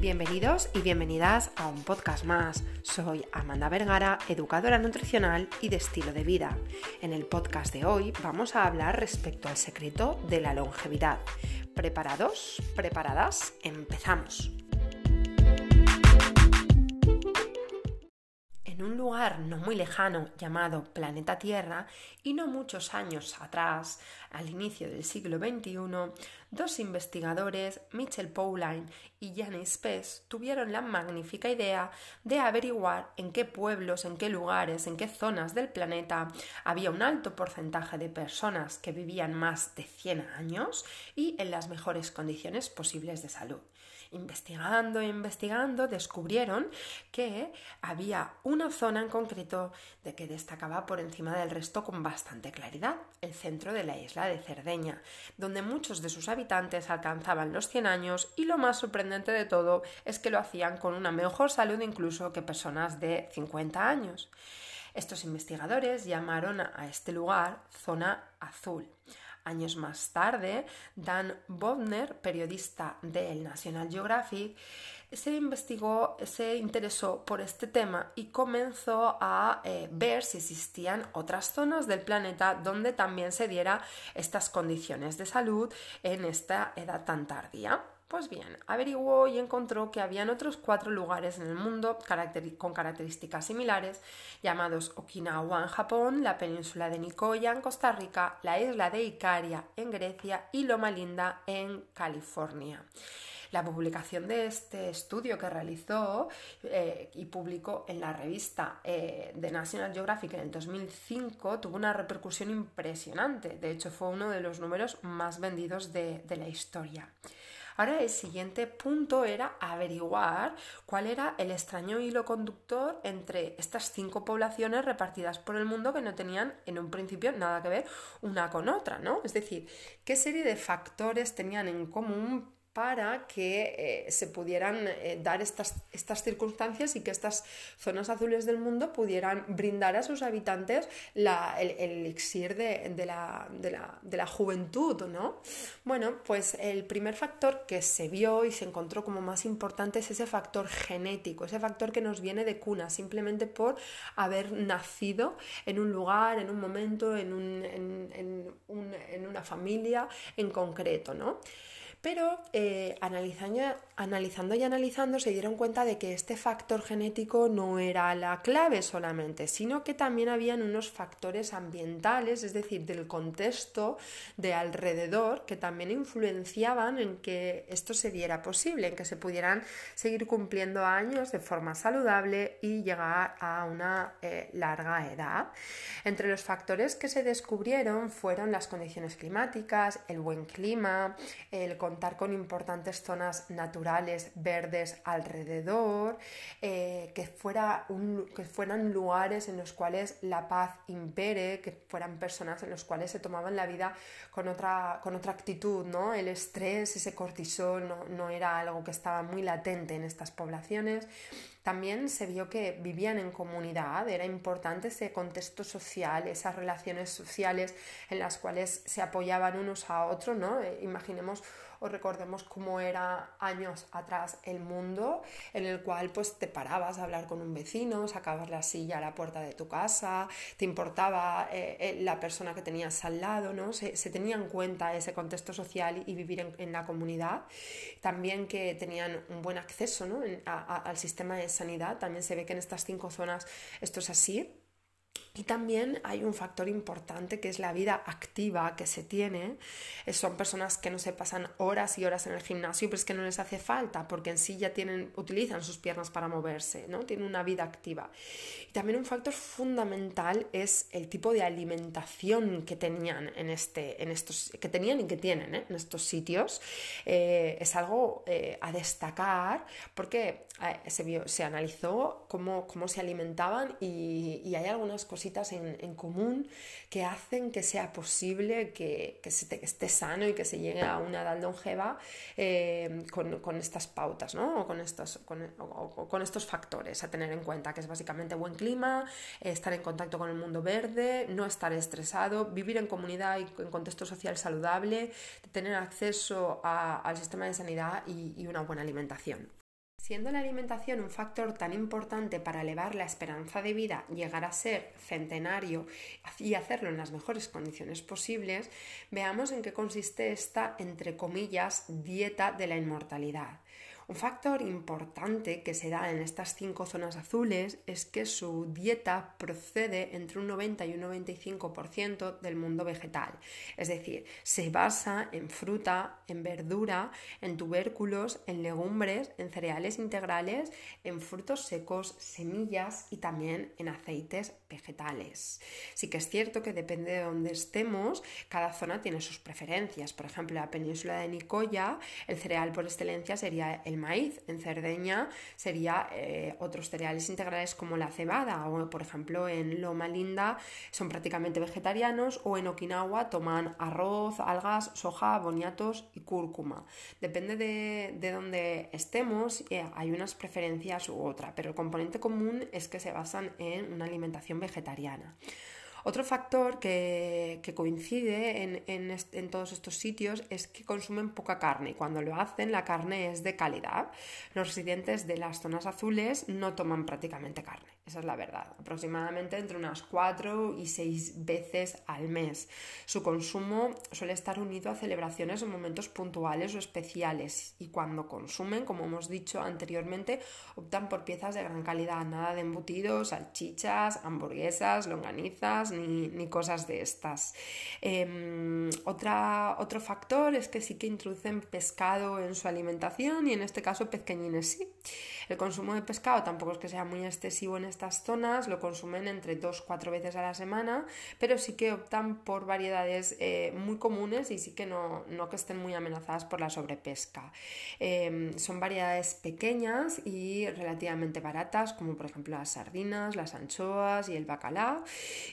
Bienvenidos y bienvenidas a un podcast más. Soy Amanda Vergara, educadora nutricional y de estilo de vida. En el podcast de hoy vamos a hablar respecto al secreto de la longevidad. ¿Preparados? ¿Preparadas? Empezamos. en un lugar no muy lejano llamado Planeta Tierra y no muchos años atrás, al inicio del siglo XXI, dos investigadores, Mitchell Pauline y Janis Pes, tuvieron la magnífica idea de averiguar en qué pueblos, en qué lugares, en qué zonas del planeta había un alto porcentaje de personas que vivían más de 100 años y en las mejores condiciones posibles de salud. Investigando e investigando, descubrieron que había una zona en concreto de que destacaba por encima del resto con bastante claridad, el centro de la isla de Cerdeña, donde muchos de sus habitantes alcanzaban los 100 años y lo más sorprendente de todo es que lo hacían con una mejor salud incluso que personas de 50 años. Estos investigadores llamaron a este lugar zona azul. Años más tarde, Dan Bodner, periodista del National Geographic, se investigó, se interesó por este tema y comenzó a eh, ver si existían otras zonas del planeta donde también se diera estas condiciones de salud en esta edad tan tardía. Pues bien, averiguó y encontró que habían otros cuatro lugares en el mundo con características similares, llamados Okinawa en Japón, la península de Nicoya en Costa Rica, la isla de Icaria en Grecia y Loma Linda en California. La publicación de este estudio que realizó eh, y publicó en la revista eh, de National Geographic en el 2005 tuvo una repercusión impresionante. De hecho, fue uno de los números más vendidos de la historia. Ahora el siguiente punto era averiguar cuál era el extraño hilo conductor entre estas cinco poblaciones repartidas por el mundo que no tenían en un principio nada que ver una con otra, ¿no? Es decir, qué serie de factores tenían en común para que eh, se pudieran eh, dar estas, estas, circunstancias y que estas zonas azules del mundo pudieran brindar a sus habitantes el, elixir de, la, de, la, juventud, ¿no? Bueno, pues el primer factor que se vio y se encontró como más importante es ese factor genético, ese factor que nos viene de cuna, simplemente por haber nacido en un lugar, en un momento, en, un, en, en una familia en concreto, ¿no? Pero eh, analizando, y analizando se dieron cuenta de que este factor genético no era la clave solamente, sino que también habían unos factores ambientales, es decir, del contexto de alrededor, que también influenciaban en que esto se diera posible, en que se pudieran seguir cumpliendo años de forma saludable y llegar a una eh, larga edad. Entre los factores que se descubrieron fueron las condiciones climáticas, el buen clima, el contar con importantes zonas naturales verdes alrededor, eh, que, fuera que fueran lugares en los cuales la paz impere, que fueran personas en los cuales se tomaban la vida con otra, con otra actitud, ¿no? El estrés, ese cortisol no, no era algo que estaba muy latente en estas poblaciones. También se vio que vivían en comunidad, era importante ese contexto social, esas relaciones sociales en las cuales se apoyaban unos a otros, ¿no? Eh, imaginemos o recordemos cómo era años atrás el mundo en el cual pues te parabas a hablar con un vecino, sacabas la silla a la puerta de tu casa, te importaba eh, eh, la persona que tenías al lado, ¿no? Se, tenía en cuenta ese contexto social y vivir en, la comunidad. También que tenían un buen acceso al sistema de sanidad, también se ve que en estas cinco zonas esto es así. Y también hay un factor importante que es la vida activa que se tiene. Eh, son personas que no se pasan horas y horas en el gimnasio, pero es que no les hace falta porque en sí ya tienen, utilizan sus piernas para moverse, ¿no? Tienen una vida activa. Y también un factor fundamental es el tipo de alimentación que tenían en, este, en estos, que tenían y que tienen ¿eh? en estos sitios. Eh, es algo a destacar porque se, vio, se analizó cómo, cómo se alimentaban y, y hay algunas cosas en, común que hacen que sea posible que, se esté sano y que se llegue a una edad longeva eh, con, estas pautas, ¿no? O con estos, con, estos factores a tener en cuenta, que es básicamente buen clima, estar en contacto con el mundo verde, no estar estresado, vivir en comunidad y en contexto social saludable, tener acceso al sistema de sanidad y una buena alimentación. Siendo la alimentación un factor tan importante para elevar la esperanza de vida, llegar a ser centenario y hacerlo en las mejores condiciones posibles, veamos en qué consiste esta, entre comillas, dieta de la inmortalidad. Un factor importante que se da en estas cinco zonas azules es que su dieta procede entre un 90 y un 95% del mundo vegetal. Es decir, se basa en fruta, en verdura, en tubérculos, en legumbres, en cereales integrales, en frutos secos, semillas y también en aceites vegetales. Sí que es cierto que depende de dónde estemos, cada zona tiene sus preferencias. Por ejemplo, la península de Nicoya, el cereal por excelencia sería el maíz. En Cerdeña sería eh, otros cereales integrales como la cebada o por ejemplo en Loma Linda son prácticamente vegetarianos o en Okinawa toman arroz, algas, soja, boniatos y cúrcuma. Depende de, de dónde estemos, eh, hay unas preferencias u otra, pero el componente común es que se basan en una alimentación vegetariana. Otro factor que, coincide en, todos estos sitios es que consumen poca carne y cuando lo hacen la carne es de calidad. Los residentes de las zonas azules no toman prácticamente carne, esa es la verdad, aproximadamente entre unas 4 y 6 veces al mes. Su consumo suele estar unido a celebraciones o momentos puntuales o especiales y cuando consumen, como hemos dicho anteriormente, optan por piezas de gran calidad, nada de embutidos, salchichas, hamburguesas, longanizas, ni, cosas de estas. Em, otro factor es que sí que introducen pescado en su alimentación y en este caso pezqueñines sí. El consumo de pescado tampoco es que sea muy excesivo en estas zonas, lo consumen entre 2-4 veces a la semana, pero sí que optan por variedades eh, muy comunes y sí que no, no, que estén muy amenazadas por la sobrepesca. Em, son variedades pequeñas y relativamente baratas, como por ejemplo las sardinas, las anchoas y el bacalao.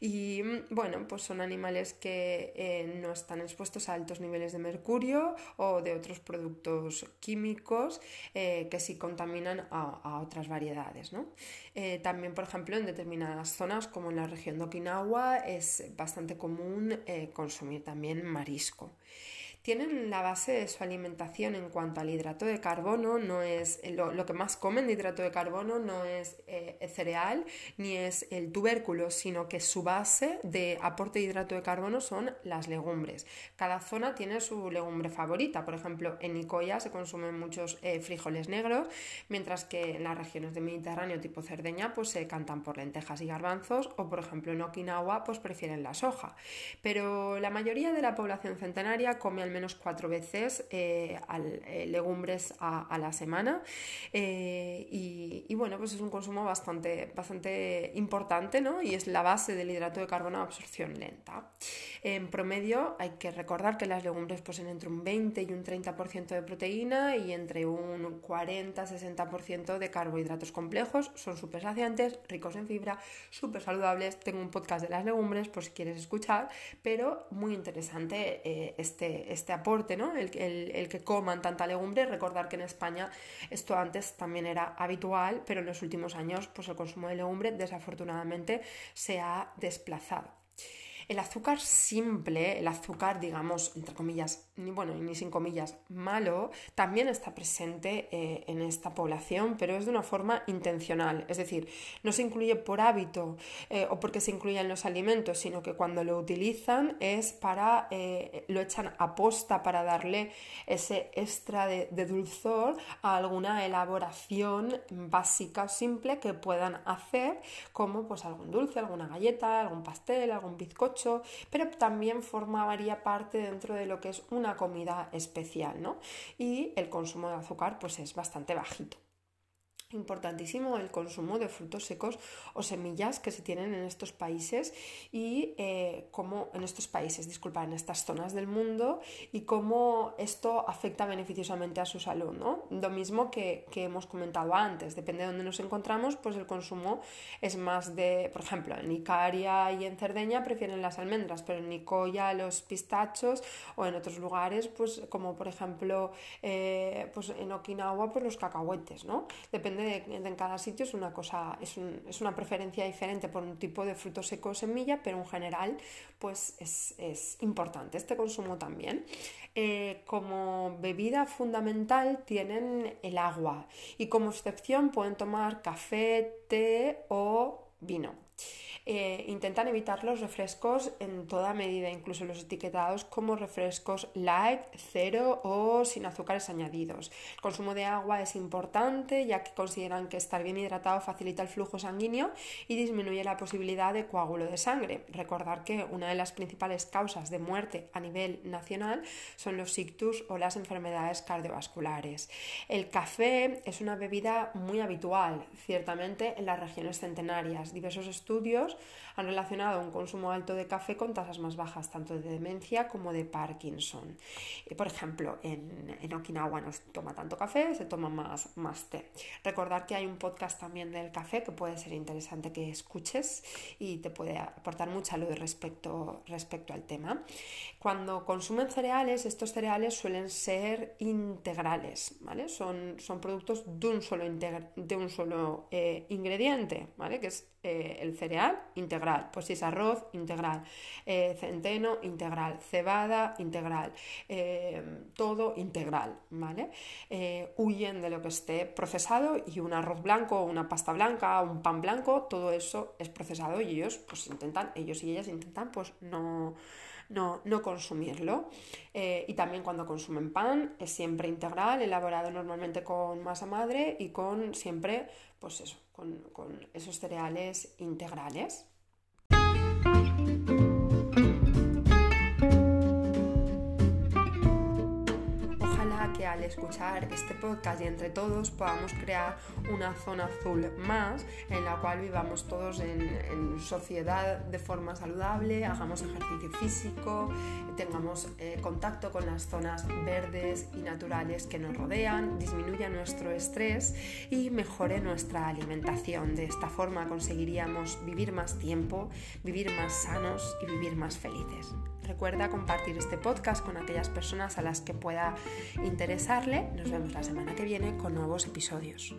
Y bueno, pues son animales que eh, no están expuestos a altos niveles de mercurio o de otros productos químicos eh, que sí contaminan a a, otras variedades. ¿no? Eh, por ejemplo, en determinadas zonas, como en la región de Okinawa, es bastante común eh, consumir también marisco tienen la base de su alimentación en cuanto al hidrato de carbono, no es lo, que más comen de hidrato de carbono no es eh, el cereal ni es el tubérculo, sino que su base de aporte de hidrato de carbono son las legumbres. Cada zona tiene su legumbre favorita, por ejemplo, en Nicoya se consumen muchos eh, frijoles negros, mientras que en las regiones del Mediterráneo tipo Cerdeña pues se cantan por lentejas y garbanzos o por ejemplo en Okinawa pues prefieren la soja. Pero la mayoría de la población centenaria come al menos cuatro veces eh, eh, legumbres a, la semana eh, y, bueno, pues es un consumo bastante, bastante importante ¿no? y es la base del hidrato de carbono de absorción lenta. En promedio hay que recordar que las legumbres poseen entre un 20 y un 30% de proteína y entre un 40-60% de carbohidratos complejos. Son súper saciantes, ricos en fibra, súper saludables. Tengo un podcast de las legumbres por si quieres escuchar, pero muy interesante este aporte, ¿no? El, el, que coman tanta legumbre. Recordar que en España esto antes también era habitual, pero en los últimos años pues el consumo de legumbre desafortunadamente se ha desplazado. El azúcar simple, el azúcar, digamos, entre comillas, ni bueno, ni sin comillas, malo, también está presente eh, en esta población, pero es de una forma intencional. Es decir, no se incluye por hábito eh, o porque se incluye en los alimentos, sino que cuando lo utilizan es para, eh, lo echan a posta para darle ese extra de, dulzor a alguna elaboración básica o simple que puedan hacer, como pues algún dulce, alguna galleta, algún pastel, algún bizcocho pero también formaría parte dentro de lo que es una comida especial, ¿no? Y el consumo de azúcar pues es bastante bajito importantísimo el consumo de frutos secos o semillas que se tienen en estos países y eh, cómo en estos países, disculpa, en estas zonas del mundo y cómo esto afecta beneficiosamente a su salud, ¿no? Lo mismo que, hemos comentado antes, depende de dónde nos encontramos, pues el consumo es más de, por ejemplo, en Icaria y en Cerdeña prefieren las almendras, pero en Nicoya los pistachos o en otros lugares, pues como por ejemplo, eh, pues en Okinawa, pues los cacahuetes, ¿no? Depende en cada sitio es una cosa, es, es, una preferencia diferente por un tipo de fruto seco o semilla, pero en general pues es, es importante este consumo también. Eh, como bebida fundamental tienen el agua y como excepción pueden tomar café, té o vino. Eh, intentan evitar los refrescos en toda medida, incluso los etiquetados como refrescos light, cero o sin azúcares añadidos. El consumo de agua es importante ya que consideran que estar bien hidratado facilita el flujo sanguíneo y disminuye la posibilidad de coágulo de sangre. Recordar que una de las principales causas de muerte a nivel nacional son los ictus o las enfermedades cardiovasculares. El café es una bebida muy habitual, ciertamente en las regiones centenarias. Diversos estudios han relacionado un consumo alto de café con tasas más bajas tanto de demencia como de Parkinson. Eh, por ejemplo, en, Okinawa no se toma tanto café, se toma más, más té. Recordar que hay un podcast también del café que puede ser interesante que escuches y te puede aportar mucha luz respecto, respecto al tema. Cuando consumen cereales, estos cereales suelen ser integrales, ¿vale? Son, son productos de un solo, de un solo eh, ingrediente, ¿vale? Que es eh, el cereal integral, pues si es arroz integral, eh, centeno integral, cebada integral, eh, todo integral, ¿vale? huyen de lo que esté procesado y un arroz blanco, una pasta blanca, un pan blanco, todo eso es procesado y ellos pues intentan, ellos y ellas intentan pues no no, no consumirlo. y también cuando consumen pan es siempre integral, elaborado normalmente con masa madre y con siempre, pues eso, con, esos cereales integrales. Escuchar este podcast y entre todos podamos crear una zona azul más en la cual vivamos todos en, sociedad de forma saludable, hagamos ejercicio físico, tengamos eh, contacto con las zonas verdes y naturales que nos rodean, disminuya nuestro estrés y mejore nuestra alimentación. De esta forma conseguiríamos vivir más tiempo, vivir más sanos y vivir más felices. Recuerda compartir este podcast con aquellas personas a las que pueda interesarle. Nos vemos la semana que viene con nuevos episodios.